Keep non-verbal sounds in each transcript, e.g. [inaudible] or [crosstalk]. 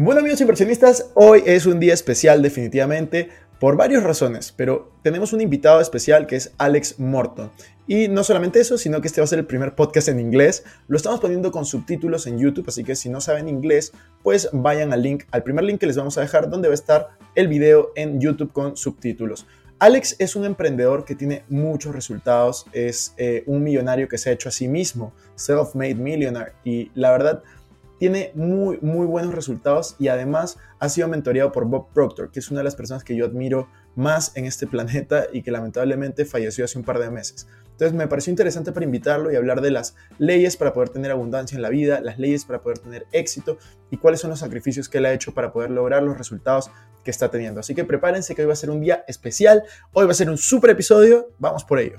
Bueno amigos inversionistas, hoy es un día especial definitivamente por varias razones, pero tenemos un invitado especial que es Alex Morton. Y no solamente eso, sino que este va a ser el primer podcast en inglés. Lo estamos poniendo con subtítulos en YouTube, así que si no saben inglés, pues vayan al link, al primer link que les vamos a dejar, donde va a estar el video en YouTube con subtítulos. Alex es un emprendedor que tiene muchos resultados, es eh, un millonario que se ha hecho a sí mismo, self-made millionaire, y la verdad tiene muy, muy buenos resultados y además ha sido mentoreado por Bob Proctor, que es una de las personas que yo admiro más en este [laughs] planeta y que lamentablemente falleció hace un par de meses. Entonces me pareció interesante para invitarlo y hablar de las leyes para poder tener abundancia en la vida, las leyes para poder tener éxito y cuáles son los sacrificios que él ha hecho para poder lograr los resultados que está teniendo. Así que prepárense que hoy va a ser un día especial, hoy va a ser un super episodio, vamos por ello.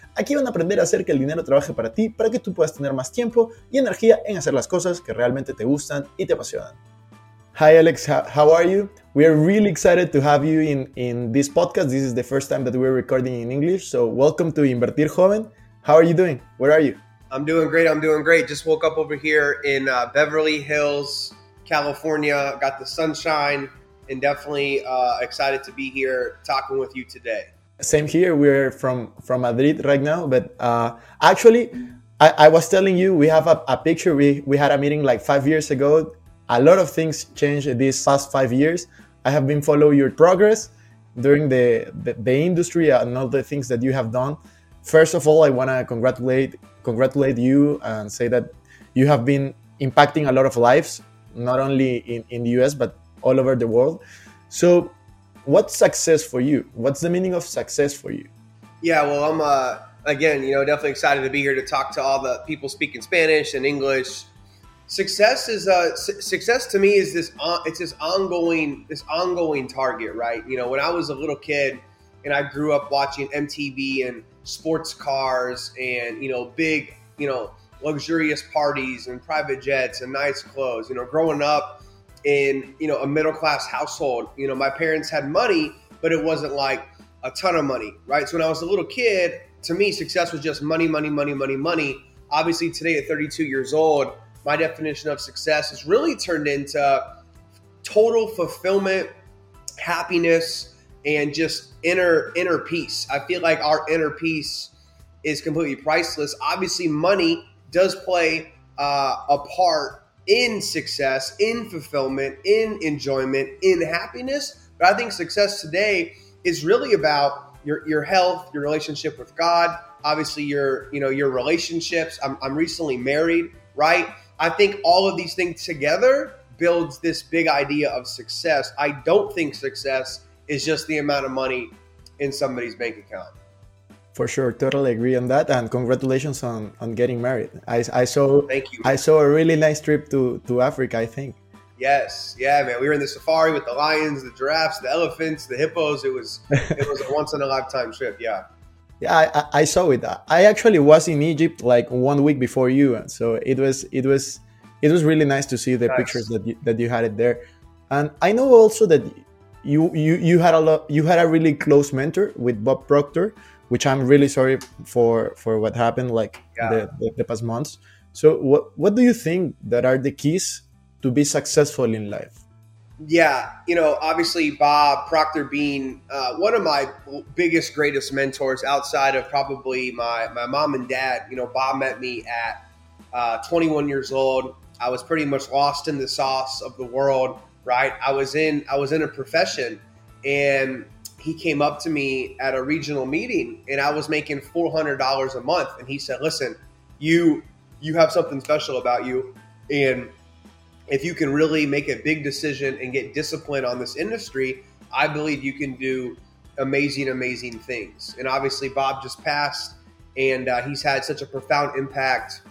Aquí van a aprender a hacer que el dinero trabaje para ti, para que tú puedas tener más tiempo y energía en hacer las cosas que realmente te gustan y te apasionan. Hi Alex, how, are you? We are really excited to have you in, in this podcast. This is the first time that we're recording in English, so welcome to Invertir Joven. How are you doing? Where are you? I'm doing great. I'm doing great. Just woke up over here in uh, Beverly Hills, California. Got the sunshine, and definitely uh, excited to be here talking with you today. Same here. We're from from Madrid right now, but uh, actually, I, I was telling you we have a, a picture. We we had a meeting like five years ago. A lot of things changed these past five years. I have been following your progress during the, the the industry and all the things that you have done. First of all, I want to congratulate congratulate you and say that you have been impacting a lot of lives, not only in, in the US but all over the world. So what's success for you? What's the meaning of success for you? Yeah, well, I'm uh, again, you know, definitely excited to be here to talk to all the people speaking Spanish and English. Success is uh, su- success to me is this on, it's this ongoing this ongoing target, right? You know, when I was a little kid and I grew up watching MTV and sports cars and you know big you know luxurious parties and private jets and nice clothes. You know, growing up in you know a middle class household, you know, my parents had money, but it wasn't like a ton of money, right? So when I was a little kid, to me, success was just money, money, money, money, money. Obviously, today at 32 years old, my definition of success has really turned into total fulfillment, happiness, and just inner inner peace. I feel like our inner peace is completely priceless. Obviously, money does play uh, a part in success, in fulfillment, in enjoyment, in happiness. But I think success today is really about your your health, your relationship with God, obviously your you know your relationships. I'm, I'm recently married, right? I think all of these things together builds this big idea of success. I don't think success is just the amount of money in somebody's bank account. For sure, totally agree on that, and congratulations on, on getting married. I, I saw Thank you. I saw a really nice trip to, to Africa. I think. Yes, yeah, man. We were in the safari with the lions, the giraffes, the elephants, the hippos. It was it was a [laughs] once in a lifetime trip. Yeah. Yeah, I, I- saw it. I actually was in Egypt like one week before you, and so it was it was it was really nice to see the Nice. pictures that you, that you had it there. And I know also that you you you had a lot you had a really close mentor with Bob Proctor, which I'm really sorry for for what happened like Yeah. the, the, the past months. So what what do you think that are the keys to be successful in life? Yeah, you know, obviously Bob Proctor being uh, one of my biggest, greatest mentors outside of probably my my mom and dad. You know, Bob met me at uh, 21 years old. I was pretty much lost in the sauce of the world. Right, I was in I was in a profession, and he came up to me at a regional meeting, and I was making four hundred dollars a month, and he said, "Listen, you you have something special about you, and." if you can really make a big decision and get discipline on this industry, I believe you can do amazing, amazing things. And obviously, Bob just passed, and uh, he's had such a profound impact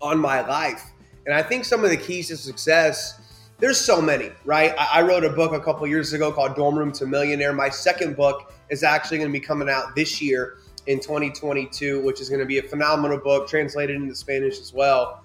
on my life. And I think some of the keys to success, there's so many, right? I, I wrote a book a couple years ago called Dorm Room to Millionaire. My second book is actually going to be coming out this year in 2022, which is going to be a phenomenal book, translated into Spanish as well.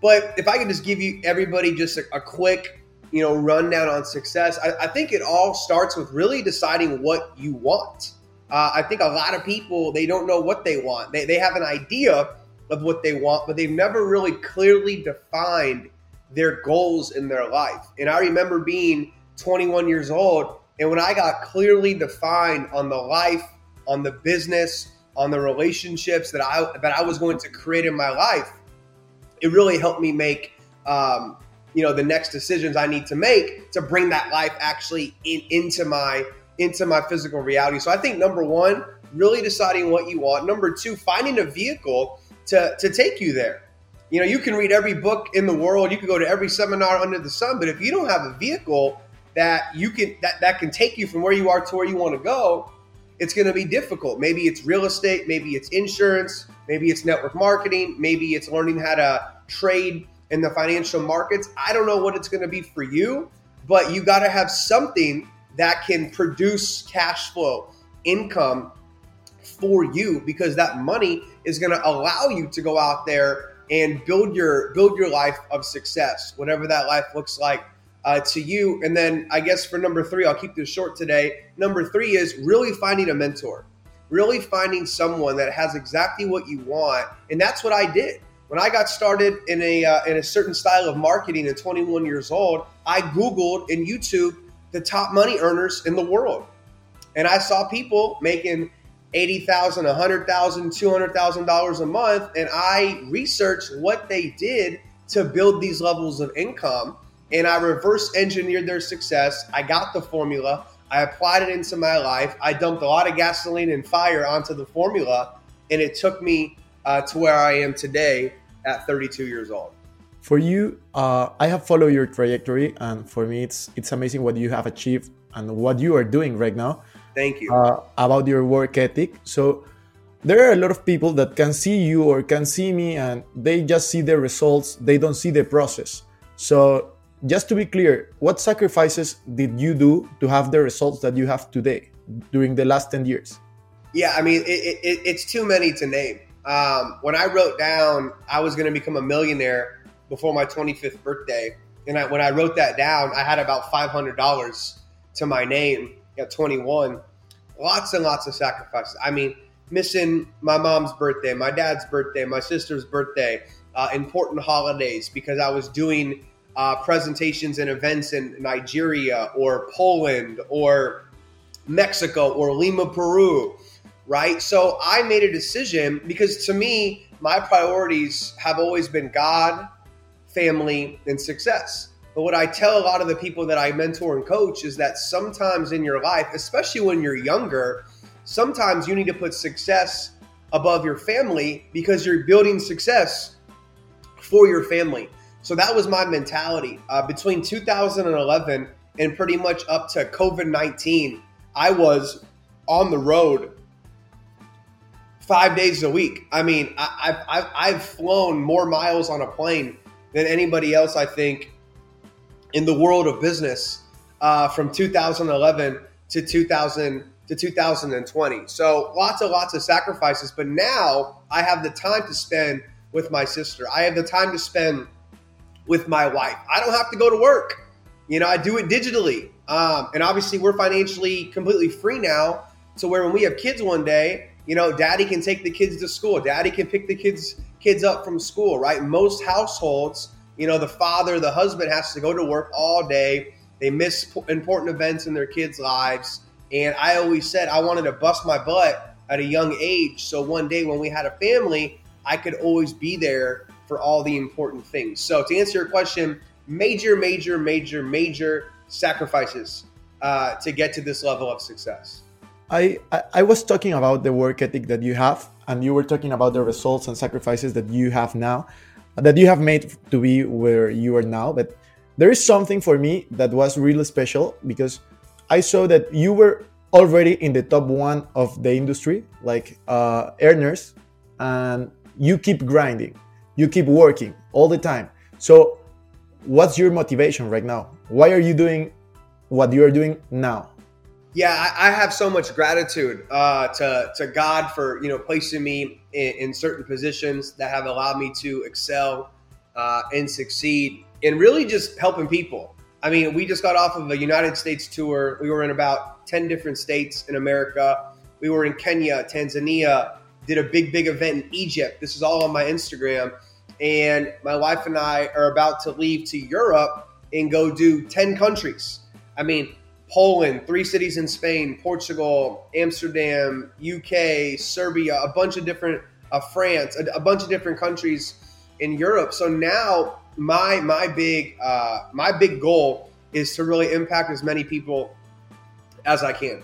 But if I could just give you everybody just a, a quick, you know, rundown on success, I, I, think it all starts with really deciding what you want. Uh, I think a lot of people they don't know what they want. They, they have an idea of what they want, but they've never really clearly defined their goals in their life. And I remember being 21 years old, and when I got clearly defined on the life, on the business, on the relationships that I that I was going to create in my life, it really helped me make um, you know the next decisions I need to make to bring that life actually in, into my into my physical reality. So I think number one, really deciding what you want. Number two, finding a vehicle to to take you there. You know, you can read every book in the world, you can go to every seminar under the sun, but if you don't have a vehicle that you can that, that can take you from where you are to where you want to go, it's going to be difficult. Maybe it's real estate, maybe it's insurance, maybe it's network marketing, maybe it's learning how to trade in the financial markets. I don't know what it's going to be for you, but you got to have something that can produce cash flow, income for you because that money is going to allow you to go out there and build your build your life of success, whatever that life looks like uh, to you. And then I guess for number three, I'll keep this short today. Number three is really finding a mentor, really finding someone that has exactly what you want. And that's what I did. When I got started in a, uh, in a certain style of marketing at 21 years old, I Googled and YouTube the top money earners in the world. And I saw people making $80,000, $100,000, $200,000 a month. And I researched what they did to build these levels of income and I reverse engineered their success. I got the formula. I applied it into my life. I dumped a lot of gasoline and fire onto the formula, and it took me uh, to where I am today at 32 years old. For you, uh, I have followed your trajectory, and for me, it's it's amazing what you have achieved and what you are doing right now. Thank you. Uh, about your work ethic. So there are a lot of people that can see you or can see me, and they just see the results. They don't see the process. So just to be clear, what sacrifices did you do to have the results that you have today during the last 10 years? Yeah, I mean, it, it, it's too many to name. Um, when I wrote down I was going to become a millionaire before my 25th birthday, and I, when I wrote that down, I had about $500 to my name at 21. Lots and lots of sacrifices. I mean, missing my mom's birthday, my dad's birthday, my sister's birthday, uh, important holidays because I was doing uh, presentations and events in Nigeria or Poland or Mexico or Lima, Peru, right? So I made a decision because to me, my priorities have always been God, family, and success. But what I tell a lot of the people that I mentor and coach is that sometimes in your life, especially when you're younger, sometimes you need to put success above your family because you're building success for your family. So that was my mentality. Uh, between 2011 and pretty much up to COVID 19, I was on the road five days a week. I mean, I, have I've flown more miles on a plane than anybody else, I think, in the world of business uh, from 2011 to 2000 to 2020. So lots and lots of sacrifices. But now I have the time to spend with my sister. I have the time to spend with my wife. I don't have to go to work. You know, I do it digitally. Um, and obviously, we're financially completely free now to where when we have kids one day, you know, daddy can take the kids to school. Daddy can pick the kids kids up from school, right? Most households, you know, the father, the husband has to go to work all day they miss important events in their kids' lives. And I always said I wanted to bust my butt at a young age. So one day when we had a family, I could always be there for all the important things. So to answer your question, major, major, major, major sacrifices uh, to get to this level of success. I, I I was talking about the work ethic that you have, and you were talking about the results and sacrifices that you have now, that you have made to be where you are now. But there is something for me that was really special because I saw that you were already in the top one of the industry, like uh, earners, and you keep grinding, you keep working all the time. So, what's your motivation right now? Why are you doing what you are doing now? Yeah, I, I have so much gratitude uh, to to God for you know placing me in, in certain positions that have allowed me to excel uh, and succeed, and really just helping people. I mean, we just got off of a United States tour. We were in about ten different states in America. We were in Kenya, Tanzania. Did a big, big event in Egypt. This is all on my Instagram. And my wife and I are about to leave to Europe and go do ten countries. I mean, Poland, three cities in Spain, Portugal, Amsterdam, UK, Serbia, a bunch of different, uh, France, a, a bunch of different countries in Europe. So now my my big uh, my big goal is to really impact as many people as I can.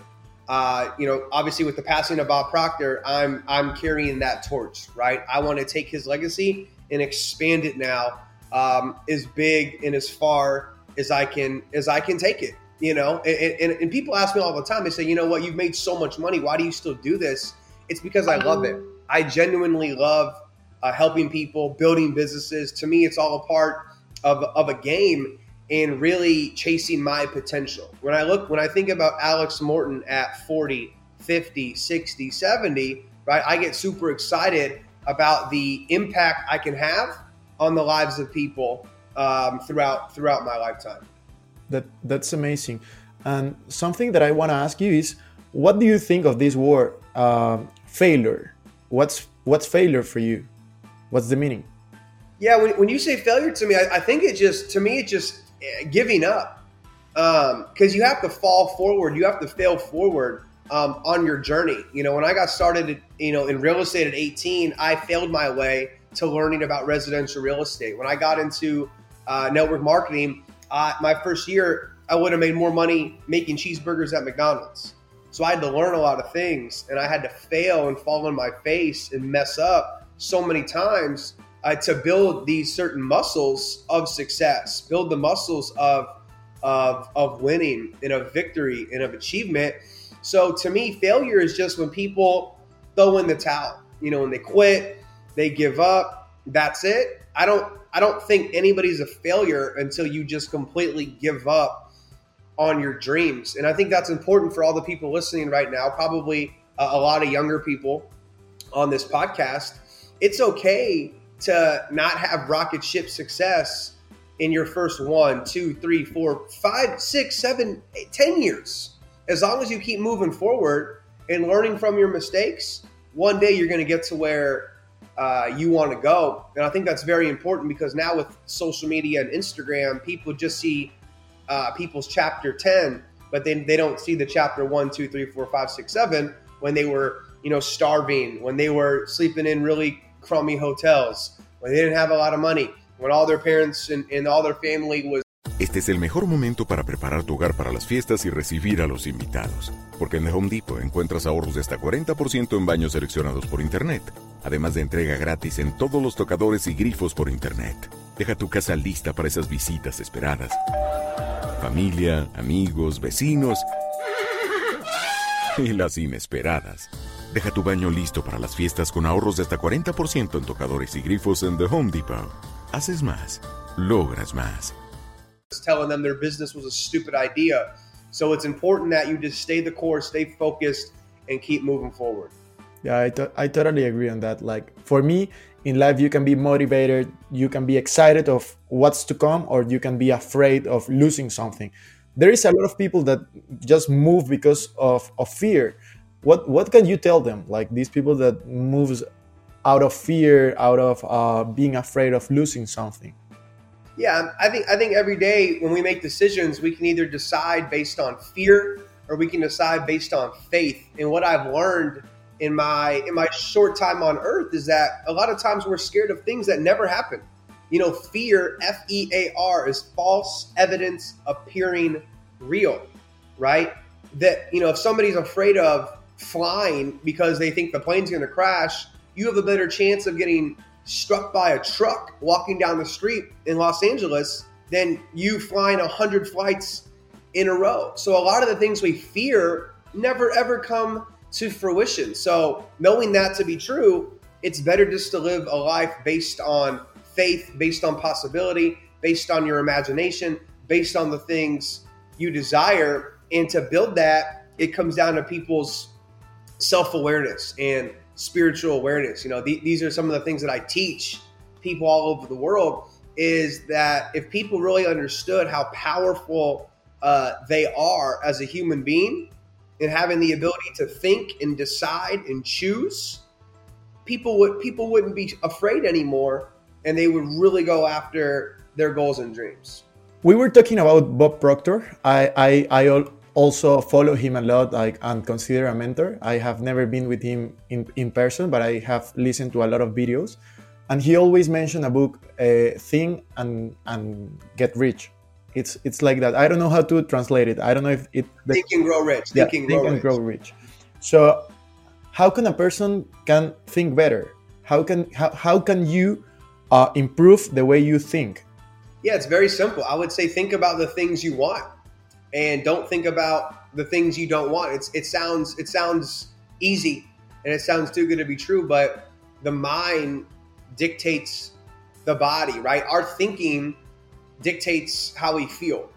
Uh, you know, obviously with the passing of Bob Proctor, I'm I'm carrying that torch, right? I want to take his legacy and expand it now um, as big and as far as I can as I can take it. You know, and, and, and people ask me all the time. They say, you know what, you've made so much money. Why do you still do this? It's because I love it. I genuinely love uh, helping people, building businesses. To me, it's all a part of, of a game and really chasing my potential. When I look, when I think about Alex Morton at 40, 50, 60, 70, right, I get super excited about the impact I can have on the lives of people um, throughout throughout my lifetime. That that's amazing. And something that I want to ask you is, what do you think of this word, um failure? What's what's failure for you? What's the meaning? Yeah, when, when you say failure to me, I, I think it just to me it just eh, giving up because you have to fall forward, you have to fail forward um, on your journey. You know, when I got started, you know, in real estate at 18, I failed my way to learning about residential real estate. When I got into uh, network marketing, my first year, I would have made more money making cheeseburgers at McDonald's. So I had to learn a lot of things, and I had to fail and fall on my face and mess up so many times uh, to build these certain muscles of success, build the muscles of of of winning and of victory and of achievement. So to me, failure is just when people throw in the towel. You know, when they quit, they give up. That's it. I don't. I don't think anybody's a failure until you just completely give up on your dreams. And I think that's important for all the people listening right now. Probably a, a lot of younger people on this podcast. It's okay to not have rocket ship success in your first one, two, three, four, five, six, seven, eight, ten years. As long as you keep moving forward and learning from your mistakes, one day you're going to get to where uh, you want to go. And I think that's very important because now with social media and Instagram, people just see uh, people's chapter 10, but then they don't see the chapter one, two, three, four, five, six, seven when they were, you know, starving, when they were sleeping in really crummy hotels, when they didn't have a lot of money, when all their parents and, and all their family was Este es el mejor momento para preparar tu hogar para las fiestas y recibir a los invitados. Porque en The Home Depot encuentras ahorros de hasta 40% en baños seleccionados por Internet. Además de entrega gratis en todos los tocadores y grifos por Internet. Deja tu casa lista para esas visitas esperadas. Familia, amigos, vecinos y las inesperadas. Deja tu baño listo para las fiestas con ahorros de hasta 40% en tocadores y grifos en The Home Depot. Haces más, logras más. telling them their business was a stupid idea. So it's important that you just stay the course, stay focused, and keep moving forward. Yeah, I, to- I totally agree on that. Like for me, in life, you can be motivated, you can be excited of what's to come, or you can be afraid of losing something. There is a lot of people that just move because of, of fear. What what can you tell them? Like these people that moves out of fear, out of uh, being afraid of losing something. Yeah, I think I think every day when we make decisions, we can either decide based on fear or we can decide based on faith. And what I've learned in my in my short time on earth is that a lot of times we're scared of things that never happen. You know, fear, F E A R, is false evidence appearing real, right? That, you know, if somebody's afraid of flying because they think the plane's going to crash, you have a better chance of getting struck by a truck walking down the street in Los Angeles than you flying 100 flights in a row. So a lot of the things we fear never ever come to fruition. So knowing that to be true, it's better just to live a life based on faith, based on possibility, based on your imagination, based on the things you desire. And to build that, it comes down to people's self awareness and spiritual awareness. You know, th- these are some of the things that I teach people all over the world. Is that if people really understood how powerful uh, they are as a human being and having the ability to think and decide and choose, people would people wouldn't be afraid anymore, and they would really go after their goals and dreams. We were talking about Bob Proctor. I, I, I also follow him a lot like, and consider a mentor. I have never been with him in, in person, but I have listened to a lot of videos. And he always mentioned a book, uh, Think and, and Get Rich. It's, it's like that. I don't know how to translate it. I don't know if it. the- Think and grow rich. yeah, Think and think grow and rich. grow rich. So, how can a person can think better? How can how, how can you uh, improve the way you think? Yeah, it's very simple. I would say think about the things you want and don't think about the things you don't want. It's it sounds it sounds easy and it sounds too good to be true, but the mind dictates the body, right? Our thinking dictates how we feel.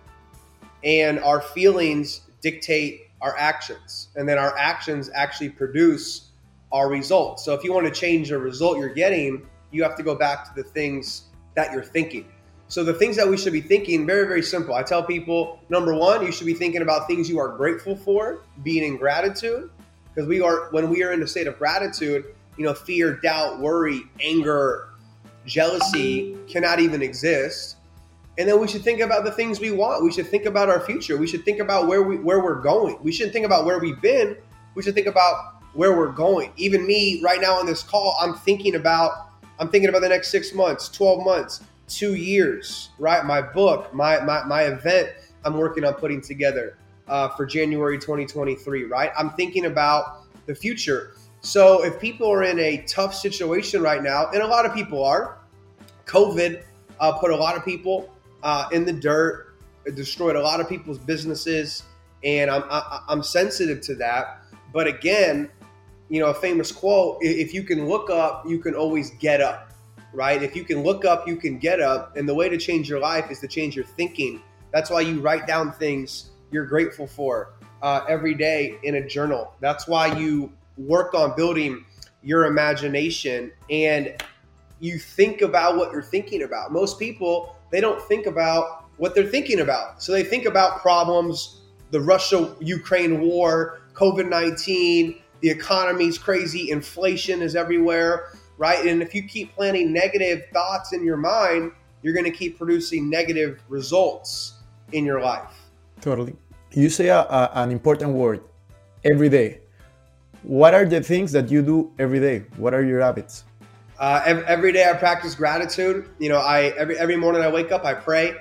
And our feelings dictate our actions. And then our actions actually produce our results. So if you want to change the result you're getting, you have to go back to the things that you're thinking. So the things that we should be thinking, very, very simple. I tell people, number one, you should be thinking about things you are grateful for, being in gratitude. Because we are when we are in a state of gratitude, you know, fear, doubt, worry, anger, jealousy cannot even exist. And then we should think about the things we want. We should think about our future. We should think about where we where we're going. We shouldn't think about where we've been. We should think about where we're going. Even me right now on this call, I'm thinking about I'm thinking about the next 6 months, 12 months, 2 years, right? My book, my my my event I'm working on putting together uh, for January 2023, right? I'm thinking about the future. So if people are in a tough situation right now, and a lot of people are, COVID uh, put a lot of people uh, in the dirt, it destroyed a lot of people's businesses, and I'm I, I'm sensitive to that. But again, you know, a famous quote: "If you can look up, you can always get up." Right? If you can look up, you can get up, and the way to change your life is to change your thinking. That's why you write down things you're grateful for uh, every day in a journal. That's why you work on building your imagination and you think about what you're thinking about. Most people, they don't think about what they're thinking about. So they think about problems, the Russia Ukraine war, COVID 19, the economy's crazy, inflation is everywhere, right? And if you keep planting negative thoughts in your mind, you're going to keep producing negative results in your life. Totally. You say a, a- an important word every day. What are the things that you do every day? What are your habits? Uh, every, every day I practice gratitude. You know, I every every morning I wake up, I pray.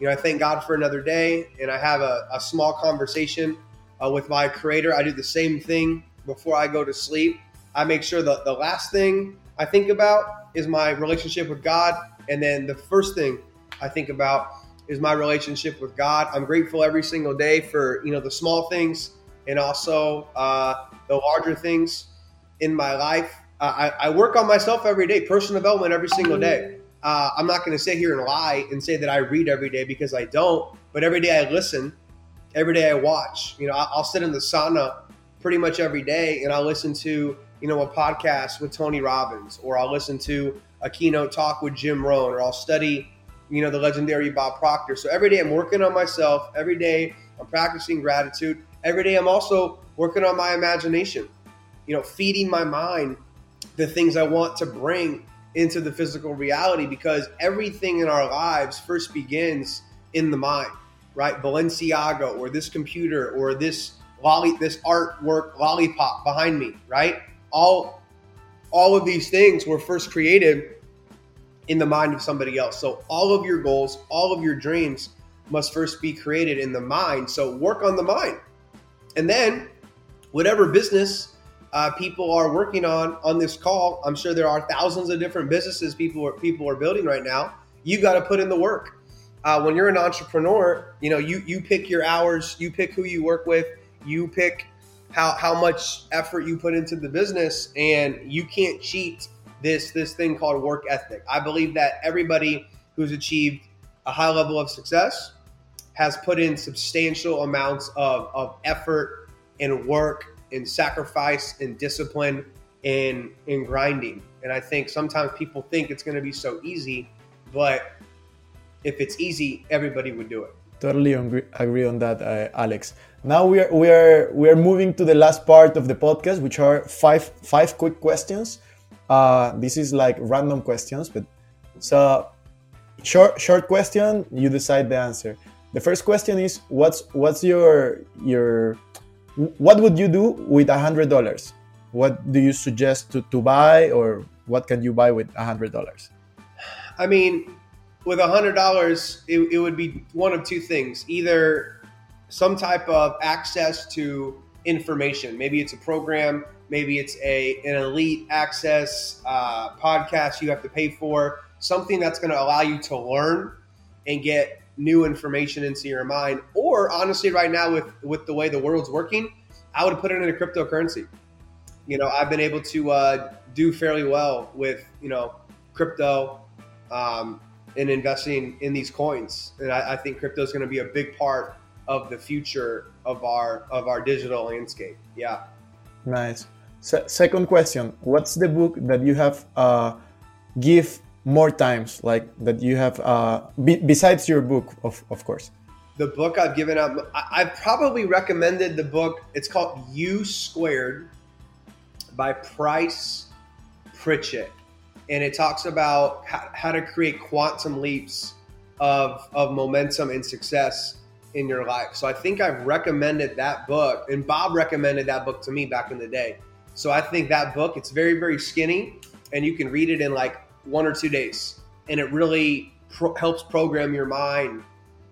You know, I thank God for another day, and I have a, a small conversation uh, with my Creator. I do the same thing before I go to sleep. I make sure that the last thing I think about is my relationship with God, and then the first thing I think about is my relationship with God. I'm grateful every single day for you know the small things and also uh, the larger things in my life. I, I work on myself every day, personal development every single day. Uh, I'm not going to sit here and lie and say that I read every day because I don't. But every day I listen, every day I watch. You know, I- I'll sit in the sauna pretty much every day and I'll listen to you know a podcast with Tony Robbins, or I'll listen to a keynote talk with Jim Rohn, or I'll study you know the legendary Bob Proctor. So every day I'm working on myself. Every day I'm practicing gratitude. Every day I'm also working on my imagination. You know, feeding my mind the things I want to bring into the physical reality because everything in our lives first begins in the mind, right? Balenciaga or this computer or this lolly, this artwork lollipop behind me, right? All, all of these things were first created in the mind of somebody else. So all of your goals, all of your dreams must first be created in the mind. So work on the mind. And then whatever business uh, people are working on on this call, I'm sure there are thousands of different businesses people are, people are building right now. You got to put in the work. Uh, when you're an entrepreneur, you know you you pick your hours, you pick who you work with, you pick how how much effort you put into the business, and you can't cheat this this thing called work ethic. I believe that everybody who's achieved a high level of success has put in substantial amounts of, of effort and work and sacrifice and discipline and and grinding. And I think sometimes people think it's going to be so easy, but if it's easy, everybody would do it. Totally agree, agree on that, uh, Alex. Now we are we are we are moving to the last part of the podcast, which are five five quick questions. Uh, this is like random questions, but so short short question. You decide the answer. The first question is what's what's your your what would you do with a hundred dollars? What do you suggest to, to buy, or what can you buy with a hundred dollars? I mean, with a hundred dollars, it, it would be one of two things: either some type of access to information. Maybe it's a program. Maybe it's a an elite access uh, podcast you have to pay for. Something that's going to allow you to learn and get new information into your mind. Or honestly, right now with with the way the world's working, I would put it in a cryptocurrency. You know, I've been able to uh, do fairly well with you know crypto um, and investing in these coins, and I, I think crypto is going to be a big part of the future of our of our digital landscape. Yeah. Nice. Se- second question: What's the book that you have uh, give more times, like that you have uh, be- besides your book, of of course? the book I've given up I- I've probably recommended the book. It's called U Squared by Price Pritchett, and it talks about how, how to create quantum leaps of of momentum and success in your life. So I think I've recommended that book, and Bob recommended that book to me back in the day. So I think that book it's very very skinny, and you can read it in like one or two days, and it really pro- helps program your mind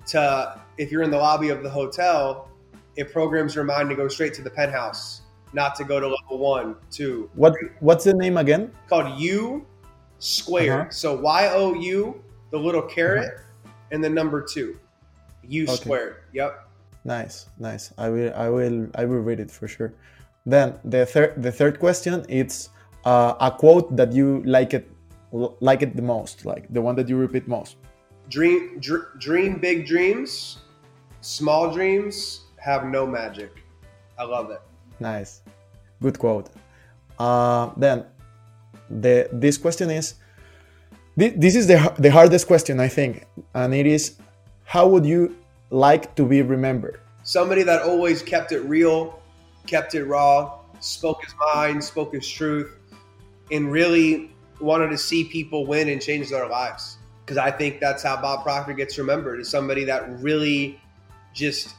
to if you're in the lobby of the hotel, it programs your mind to go straight to the penthouse, not to go to level one, two. What What's the name again? Called U Square. Uh-huh. So Y O U, the little caret, and the number two. U Okay. squared. Yep. Nice, nice. I will, I will, I will read it for sure. Then the third, the third question, it's uh, a quote that you like it, like it the most, like the one that you repeat most. Dream, dr- dream big dreams. Small dreams have no magic. I love it. Nice, good quote. Uh, then the this question is, thi- this is the the hardest question I think, and it is, how would you like to be remembered? somebody that always kept it real, kept it raw, spoke his mind, spoke his truth, and really wanted to see people win and change their lives. Because I think that's how Bob Proctor gets remembered is somebody that really just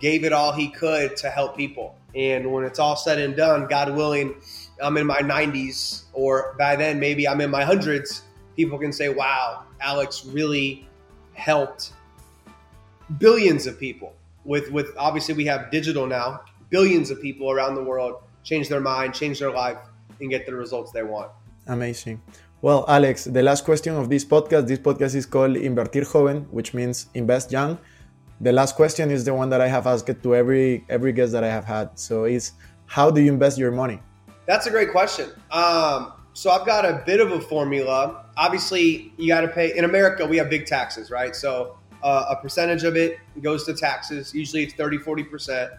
gave it all he could to help people. And when it's all said and done, God willing, I'm in my 90s, or by then maybe I'm in my hundreds, people can say, wow, Alex really helped billions of people with with obviously we have digital now billions of people around the world change their mind change their life and get the results they want Amazing. Well, Alex, the last question of this podcast. This podcast is called Invertir Joven, which means invest young. The last question is the one that I have asked to every every guest that I have had. So it's how do you invest your money? that's a great question um, so i've got a bit of a formula obviously you got to pay in america we have big taxes right so uh, a percentage of it goes to taxes usually it's 30 40%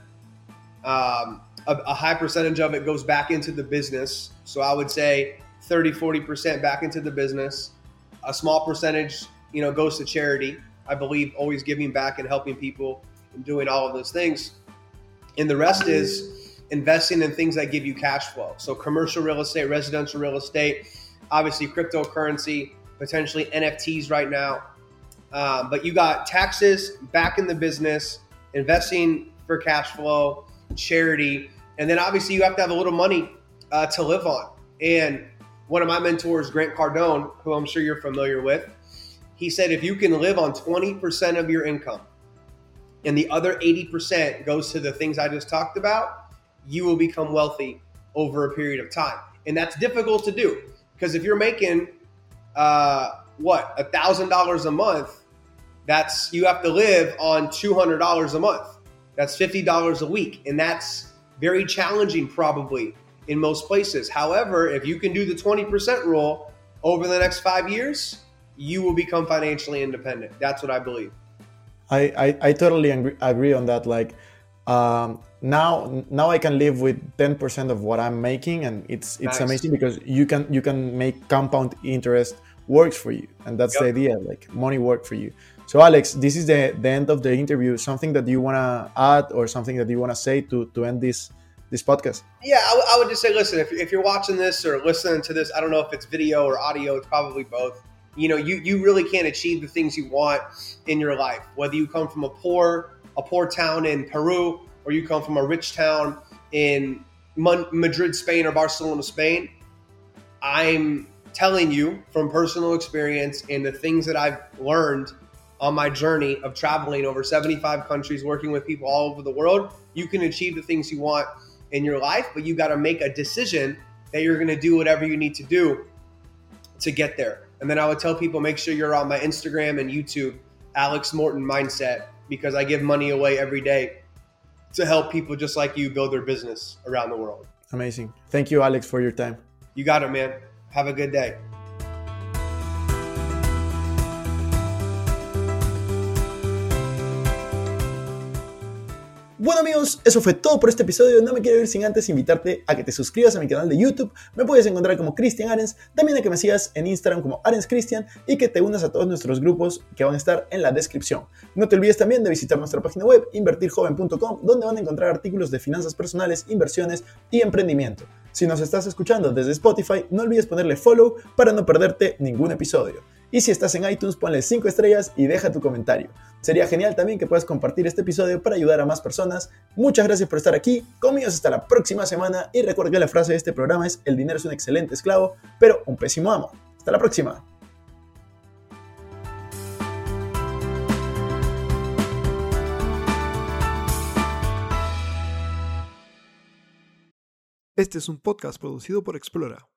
um, a, a high percentage of it goes back into the business so i would say 30 40% back into the business a small percentage you know goes to charity i believe always giving back and helping people and doing all of those things and the rest is investing in things that give you cash flow so commercial real estate residential real estate obviously cryptocurrency, potentially NFTs right now. Um, but you got taxes back in the business, investing for cash flow, charity, and then obviously you have to have a little money uh, to live on. And one of my mentors, Grant Cardone, who I'm sure you're familiar with, he said if you can live on 20% of your income and the other 80% goes to the things I just talked about, you will become wealthy over a period of time. And that's difficult to do because if you're making uh, what a thousand dollars a month, that's you have to live on two hundred dollars a month. That's fifty dollars a week, and that's very challenging probably in most places. However, if you can do the twenty percent rule over the next five years, you will become financially independent. That's what I believe. I, I, I totally agree, agree on that. Like um, now now I can live with 10% of what I'm making and it's it's Nice. amazing because you can you can make compound interest works for you and that's the idea like money work for you. So Alex, this is the, the end of the interview. Something that you want to add or something that you want to say to to end this this podcast? Yeah, I, w- I would just say, listen, if, if you're watching this or listening to this, I don't know if it's video or audio, it's probably both. You know, you, you really can't achieve the things you want in your life, whether you come from a poor a poor town in Peru or you come from a rich town in Madrid, Spain, or Barcelona, Spain. I'm telling you from personal experience and the things that I've learned on my journey of traveling over 75 countries, working with people all over the world, you can achieve the things you want in your life, but you got to make a decision that you're going to do whatever you need to do to get there. And then I would tell people make sure you're on my Instagram and YouTube, Alex Morton Mindset, because I give money away every day to help people just like you build their business around the world. Amazing. Thank you, Alex, for your time. You got it, man. Have a good day. Bueno amigos, eso fue todo por este episodio. No me quiero ir sin antes invitarte a que te suscribas a mi canal de YouTube. Me puedes encontrar como Cristian Arens. También a que me sigas en Instagram como Arens Cristian y que te unas a todos nuestros grupos que van a estar en la descripción. No te olvides también de visitar nuestra página web invertirjoven.com donde van a encontrar artículos de finanzas personales, inversiones y emprendimiento. Si nos estás escuchando desde Spotify, no olvides ponerle follow para no perderte ningún episodio. Y si estás en iTunes, ponle 5 estrellas y deja tu comentario. Sería genial también que puedas compartir este episodio para ayudar a más personas. Muchas gracias por estar aquí. Conmigo hasta la próxima semana. Y recuerda que la frase de este programa es: El dinero es un excelente esclavo, pero un pésimo amo. Hasta la próxima. Este es un podcast producido por Explora.